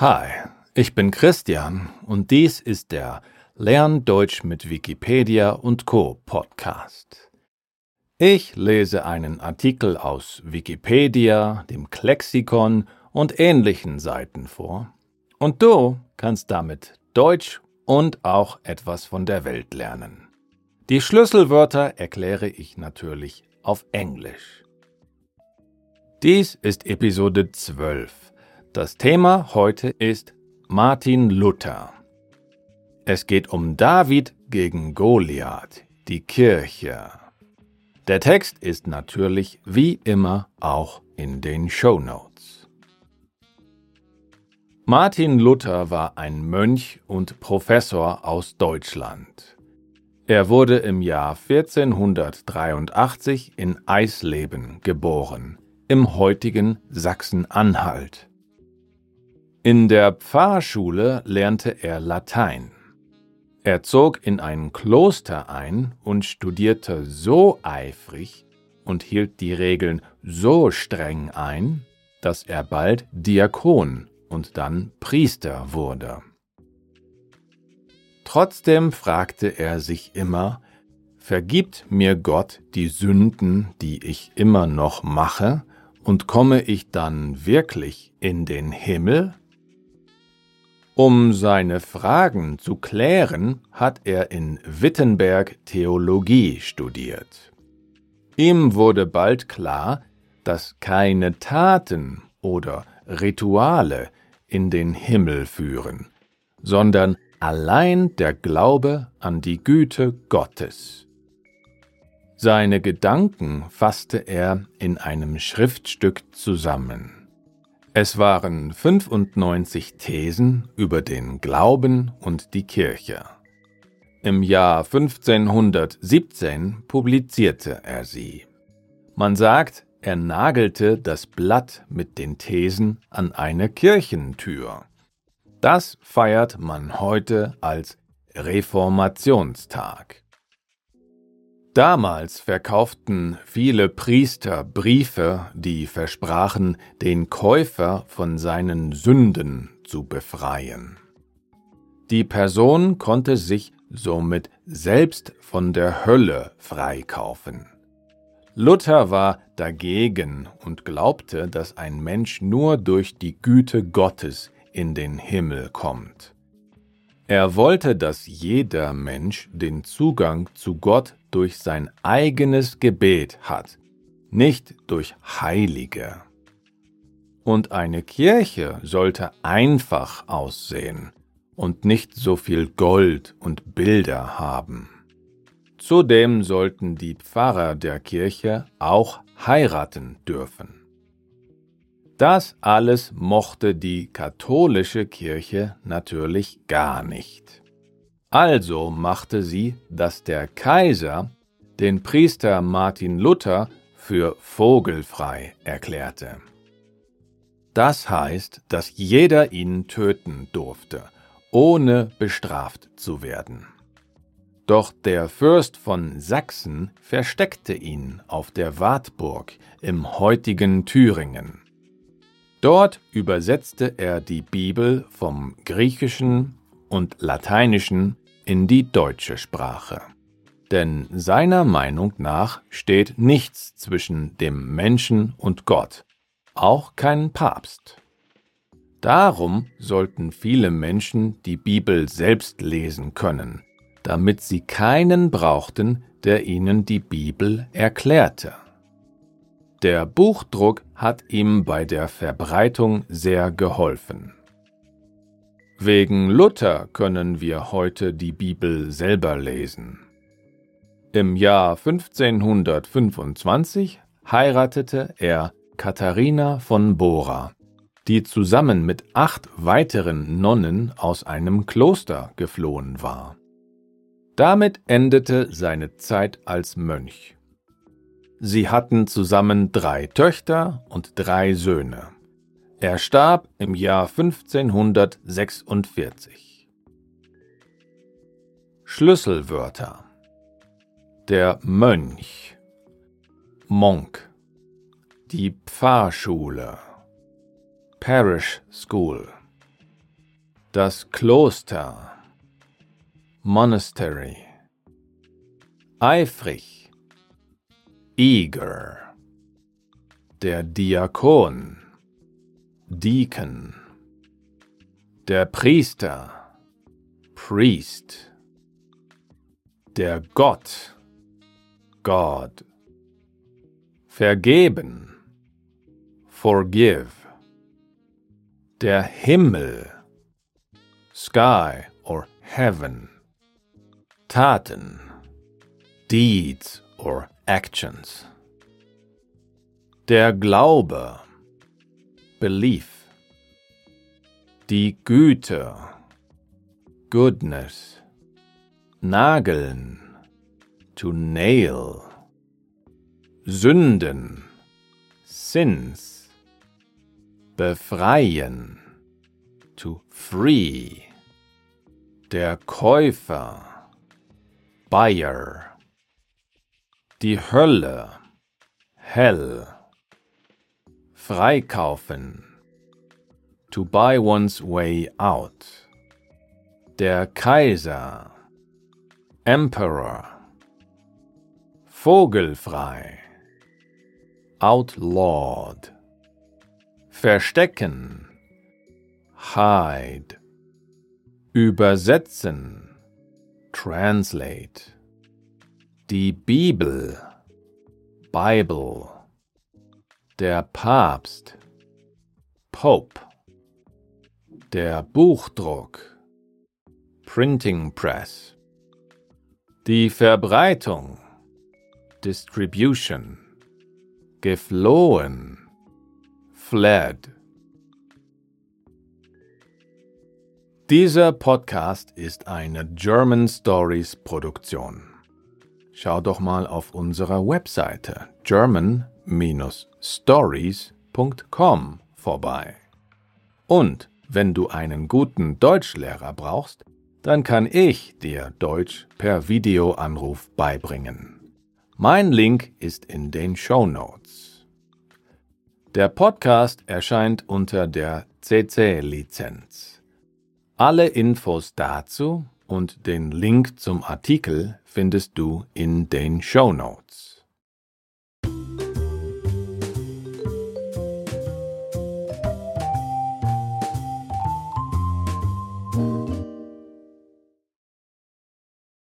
Hi, ich bin Christian und dies ist der Lern Deutsch mit Wikipedia und Co Podcast. Ich lese einen Artikel aus Wikipedia, dem Klexikon und ähnlichen Seiten vor und du kannst damit Deutsch und auch etwas von der Welt lernen. Die Schlüsselwörter erkläre ich natürlich auf Englisch. Dies ist Episode 12. Das Thema heute ist Martin Luther. Es geht um David gegen Goliath, die Kirche. Der Text ist natürlich wie immer auch in den Show Notes. Martin Luther war ein Mönch und Professor aus Deutschland. Er wurde im Jahr 1483 in Eisleben geboren im heutigen Sachsen-Anhalt. In der Pfarrschule lernte er Latein. Er zog in ein Kloster ein und studierte so eifrig und hielt die Regeln so streng ein, dass er bald Diakon und dann Priester wurde. Trotzdem fragte er sich immer, vergibt mir Gott die Sünden, die ich immer noch mache, und komme ich dann wirklich in den Himmel? Um seine Fragen zu klären, hat er in Wittenberg Theologie studiert. Ihm wurde bald klar, dass keine Taten oder Rituale in den Himmel führen, sondern allein der Glaube an die Güte Gottes. Seine Gedanken fasste er in einem Schriftstück zusammen. Es waren 95 Thesen über den Glauben und die Kirche. Im Jahr 1517 publizierte er sie. Man sagt, er nagelte das Blatt mit den Thesen an eine Kirchentür. Das feiert man heute als Reformationstag. Damals verkauften viele Priester Briefe, die versprachen, den Käufer von seinen Sünden zu befreien. Die Person konnte sich somit selbst von der Hölle freikaufen. Luther war dagegen und glaubte, dass ein Mensch nur durch die Güte Gottes in den Himmel kommt. Er wollte, dass jeder Mensch den Zugang zu Gott durch sein eigenes Gebet hat, nicht durch Heilige. Und eine Kirche sollte einfach aussehen und nicht so viel Gold und Bilder haben. Zudem sollten die Pfarrer der Kirche auch heiraten dürfen. Das alles mochte die katholische Kirche natürlich gar nicht. Also machte sie, dass der Kaiser den Priester Martin Luther für vogelfrei erklärte. Das heißt, dass jeder ihn töten durfte, ohne bestraft zu werden. Doch der Fürst von Sachsen versteckte ihn auf der Wartburg im heutigen Thüringen. Dort übersetzte er die Bibel vom Griechischen und Lateinischen in die deutsche Sprache. Denn seiner Meinung nach steht nichts zwischen dem Menschen und Gott, auch kein Papst. Darum sollten viele Menschen die Bibel selbst lesen können, damit sie keinen brauchten, der ihnen die Bibel erklärte. Der Buchdruck hat ihm bei der Verbreitung sehr geholfen. Wegen Luther können wir heute die Bibel selber lesen. Im Jahr 1525 heiratete er Katharina von Bora, die zusammen mit acht weiteren Nonnen aus einem Kloster geflohen war. Damit endete seine Zeit als Mönch. Sie hatten zusammen drei Töchter und drei Söhne. Er starb im Jahr 1546. Schlüsselwörter Der Mönch Monk Die Pfarrschule Parish School Das Kloster. Monastery. Eifrig. Eager. Der Diakon. Deacon. Der Priester. Priest. Der Gott. God. Vergeben. Forgive. Der Himmel. Sky or heaven. Taten. Deeds or actions. Der Glaube. Belief. Die Güte. Goodness. Nageln. To nail. Sünden. Sins. Befreien. To free. Der Käufer. Buyer. Die Hölle. Hell. Freikaufen. To buy one's way out. Der Kaiser. Emperor. Vogelfrei. Outlawed. Verstecken. Hide. Übersetzen. Translate. Die Bibel. Bible. Der Papst. Pope. Der Buchdruck. Printing Press. Die Verbreitung. Distribution. Geflohen. Fled. Dieser Podcast ist eine German Stories Produktion. Schau doch mal auf unserer Webseite german-stories.com vorbei. Und wenn du einen guten Deutschlehrer brauchst, dann kann ich dir Deutsch per Videoanruf beibringen. Mein Link ist in den Show Notes. Der Podcast erscheint unter der CC-Lizenz. Alle Infos dazu und den Link zum Artikel findest du in den Show Notes.